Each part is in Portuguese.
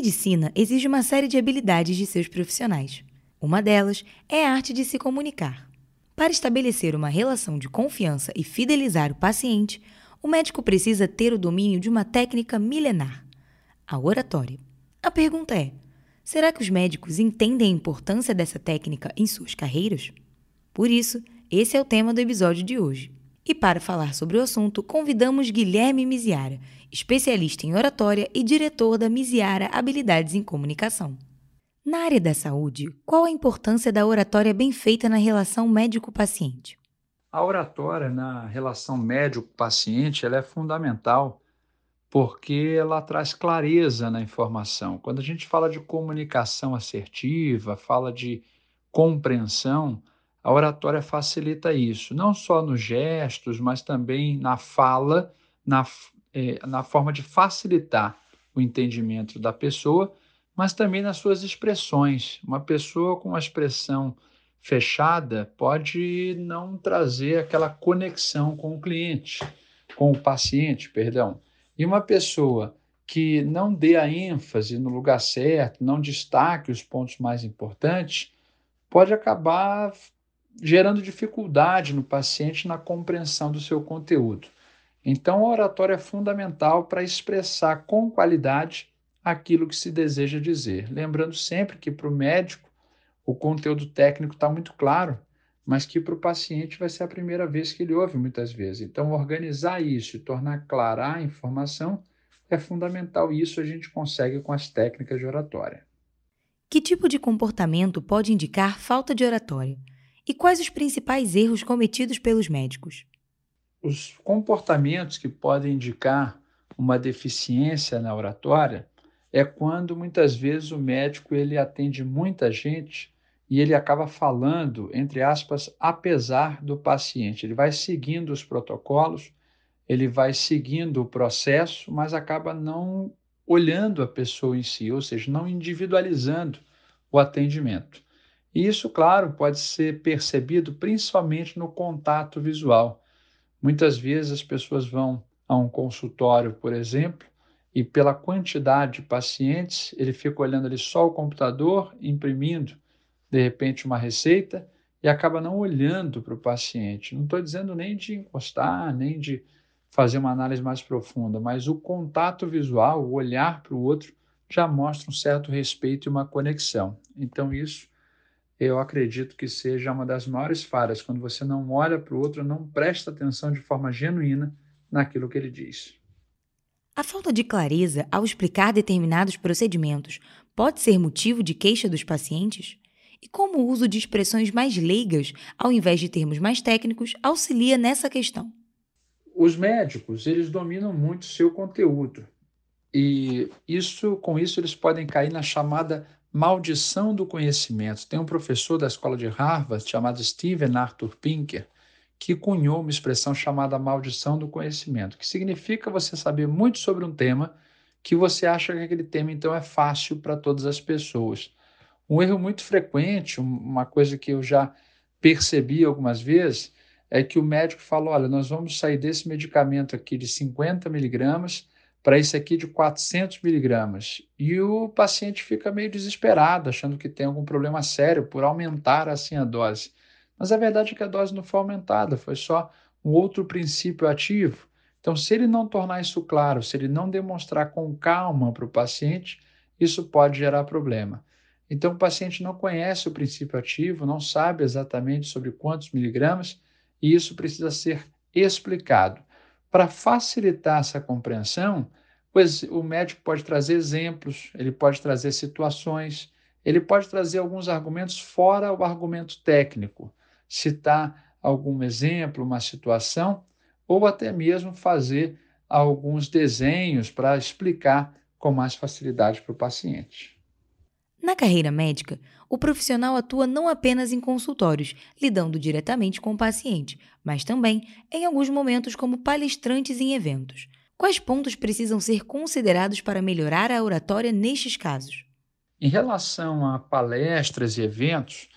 medicina exige uma série de habilidades de seus profissionais. Uma delas é a arte de se comunicar. Para estabelecer uma relação de confiança e fidelizar o paciente, o médico precisa ter o domínio de uma técnica milenar, a oratória. A pergunta é: será que os médicos entendem a importância dessa técnica em suas carreiras? Por isso, esse é o tema do episódio de hoje. E para falar sobre o assunto, convidamos Guilherme Miziara, especialista em oratória e diretor da Miziara Habilidades em Comunicação. Na área da saúde, qual a importância da oratória bem feita na relação médico-paciente? A oratória na relação médico-paciente é fundamental porque ela traz clareza na informação. Quando a gente fala de comunicação assertiva, fala de compreensão, a oratória facilita isso, não só nos gestos, mas também na fala, na, é, na forma de facilitar o entendimento da pessoa, mas também nas suas expressões. Uma pessoa com uma expressão fechada pode não trazer aquela conexão com o cliente, com o paciente, perdão. E uma pessoa que não dê a ênfase no lugar certo, não destaque os pontos mais importantes, pode acabar gerando dificuldade no paciente na compreensão do seu conteúdo. Então, a oratória é fundamental para expressar com qualidade aquilo que se deseja dizer. Lembrando sempre que para o médico o conteúdo técnico está muito claro, mas que para o paciente vai ser a primeira vez que ele ouve muitas vezes. Então, organizar isso e tornar clara a informação é fundamental. E isso a gente consegue com as técnicas de oratória. Que tipo de comportamento pode indicar falta de oratória? E quais os principais erros cometidos pelos médicos? Os comportamentos que podem indicar uma deficiência na oratória é quando muitas vezes o médico ele atende muita gente e ele acaba falando, entre aspas, apesar do paciente. Ele vai seguindo os protocolos, ele vai seguindo o processo, mas acaba não olhando a pessoa em si, ou seja, não individualizando o atendimento. E isso, claro, pode ser percebido principalmente no contato visual. Muitas vezes as pessoas vão a um consultório, por exemplo, e pela quantidade de pacientes, ele fica olhando ali só o computador, imprimindo, de repente, uma receita e acaba não olhando para o paciente. Não estou dizendo nem de encostar, nem de fazer uma análise mais profunda, mas o contato visual, o olhar para o outro, já mostra um certo respeito e uma conexão. Então, isso eu acredito que seja uma das maiores falhas, quando você não olha para o outro, não presta atenção de forma genuína naquilo que ele diz. A falta de clareza ao explicar determinados procedimentos pode ser motivo de queixa dos pacientes? E como o uso de expressões mais leigas, ao invés de termos mais técnicos, auxilia nessa questão? Os médicos, eles dominam muito seu conteúdo. E isso, com isso, eles podem cair na chamada maldição do conhecimento. Tem um professor da escola de Harvard chamado Steven Arthur Pinker que cunhou uma expressão chamada maldição do conhecimento, que significa você saber muito sobre um tema que você acha que aquele tema então é fácil para todas as pessoas. Um erro muito frequente, uma coisa que eu já percebi algumas vezes, é que o médico fala: olha, nós vamos sair desse medicamento aqui de 50 miligramas para esse aqui de 400 miligramas. E o paciente fica meio desesperado, achando que tem algum problema sério por aumentar assim a dose. Mas a verdade é que a dose não foi aumentada, foi só um outro princípio ativo. Então, se ele não tornar isso claro, se ele não demonstrar com calma para o paciente, isso pode gerar problema. Então, o paciente não conhece o princípio ativo, não sabe exatamente sobre quantos miligramas, e isso precisa ser explicado. Para facilitar essa compreensão, pois o médico pode trazer exemplos, ele pode trazer situações, ele pode trazer alguns argumentos fora o argumento técnico, citar algum exemplo, uma situação, ou até mesmo fazer alguns desenhos para explicar com mais facilidade para o paciente. Na carreira médica, o profissional atua não apenas em consultórios, lidando diretamente com o paciente, mas também, em alguns momentos, como palestrantes em eventos. Quais pontos precisam ser considerados para melhorar a oratória nestes casos? Em relação a palestras e eventos,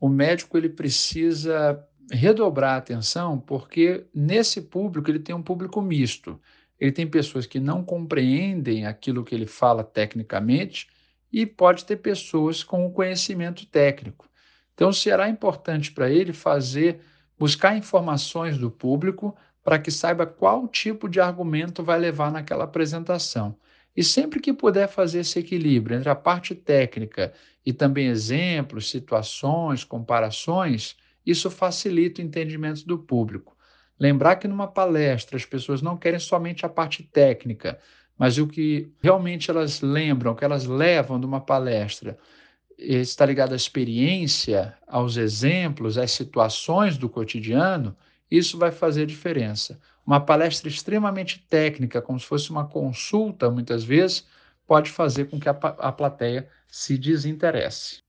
o médico ele precisa redobrar a atenção porque nesse público ele tem um público misto. ele tem pessoas que não compreendem aquilo que ele fala tecnicamente e pode ter pessoas com conhecimento técnico. Então, será importante para ele fazer, buscar informações do público para que saiba qual tipo de argumento vai levar naquela apresentação. E sempre que puder fazer esse equilíbrio entre a parte técnica e também exemplos, situações, comparações, isso facilita o entendimento do público. Lembrar que numa palestra as pessoas não querem somente a parte técnica, mas o que realmente elas lembram, o que elas levam de uma palestra, está ligado à experiência, aos exemplos, às situações do cotidiano, isso vai fazer diferença. Uma palestra extremamente técnica, como se fosse uma consulta, muitas vezes, pode fazer com que a, a plateia se desinteresse.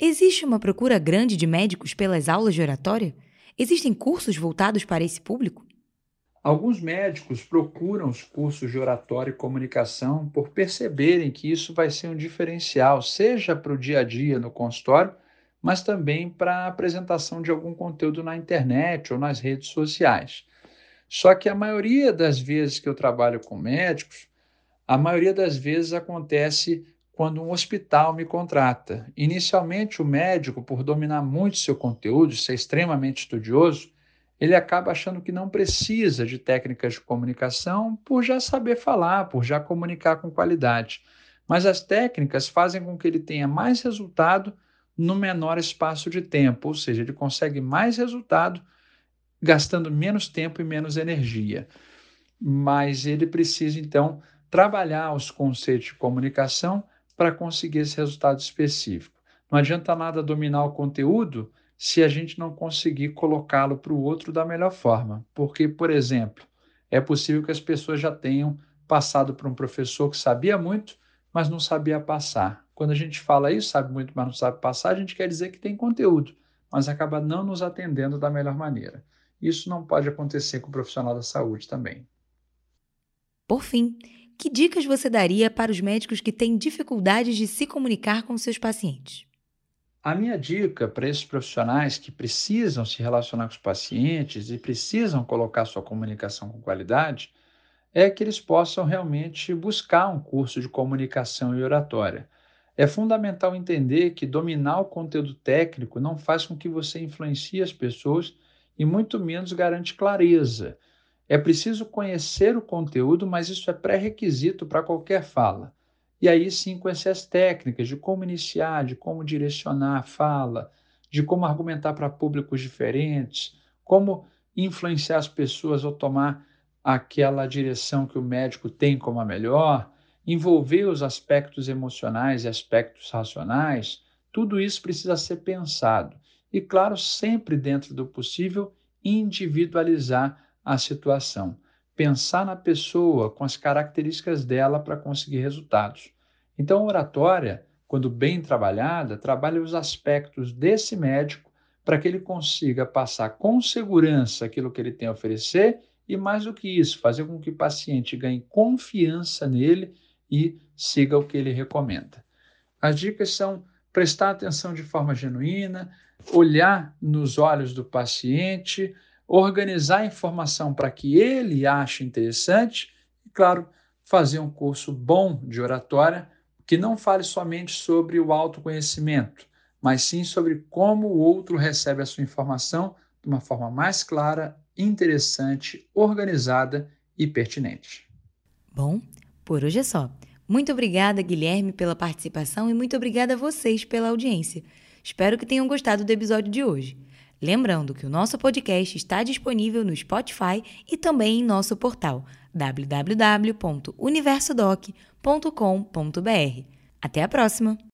Existe uma procura grande de médicos pelas aulas de oratória? Existem cursos voltados para esse público? Alguns médicos procuram os cursos de oratória e comunicação por perceberem que isso vai ser um diferencial, seja para o dia a dia no consultório, mas também para apresentação de algum conteúdo na internet ou nas redes sociais. Só que a maioria das vezes que eu trabalho com médicos, a maioria das vezes acontece quando um hospital me contrata. Inicialmente, o médico, por dominar muito seu conteúdo, ser extremamente estudioso, ele acaba achando que não precisa de técnicas de comunicação por já saber falar, por já comunicar com qualidade. Mas as técnicas fazem com que ele tenha mais resultado no menor espaço de tempo, ou seja, ele consegue mais resultado gastando menos tempo e menos energia. Mas ele precisa, então, trabalhar os conceitos de comunicação para conseguir esse resultado específico. Não adianta nada dominar o conteúdo se a gente não conseguir colocá-lo para o outro da melhor forma. Porque, por exemplo, é possível que as pessoas já tenham passado por um professor que sabia muito, mas não sabia passar. Quando a gente fala isso, sabe muito, mas não sabe passar, a gente quer dizer que tem conteúdo, mas acaba não nos atendendo da melhor maneira. Isso não pode acontecer com o profissional da saúde também. Por fim, que dicas você daria para os médicos que têm dificuldades de se comunicar com seus pacientes? A minha dica para esses profissionais que precisam se relacionar com os pacientes e precisam colocar sua comunicação com qualidade é que eles possam realmente buscar um curso de comunicação e oratória. É fundamental entender que dominar o conteúdo técnico não faz com que você influencie as pessoas e muito menos garante clareza. É preciso conhecer o conteúdo, mas isso é pré-requisito para qualquer fala. E aí sim conhecer as técnicas de como iniciar, de como direcionar a fala, de como argumentar para públicos diferentes, como influenciar as pessoas a tomar aquela direção que o médico tem como a melhor, envolver os aspectos emocionais e aspectos racionais, tudo isso precisa ser pensado. E, claro, sempre dentro do possível, individualizar a situação pensar na pessoa com as características dela para conseguir resultados. Então, a oratória, quando bem trabalhada, trabalha os aspectos desse médico para que ele consiga passar com segurança aquilo que ele tem a oferecer e, mais do que isso, fazer com que o paciente ganhe confiança nele e siga o que ele recomenda. As dicas são prestar atenção de forma genuína, olhar nos olhos do paciente, organizar a informação para que ele ache interessante e, claro, fazer um curso bom de oratória que não fale somente sobre o autoconhecimento, mas sim sobre como o outro recebe a sua informação de uma forma mais clara, interessante, organizada e pertinente. Bom, por hoje é só. Muito obrigada, Guilherme, pela participação e muito obrigada a vocês pela audiência. Espero que tenham gostado do episódio de hoje. Lembrando que o nosso podcast está disponível no Spotify e também em nosso portal www.universodoc.com.br. Até a próxima!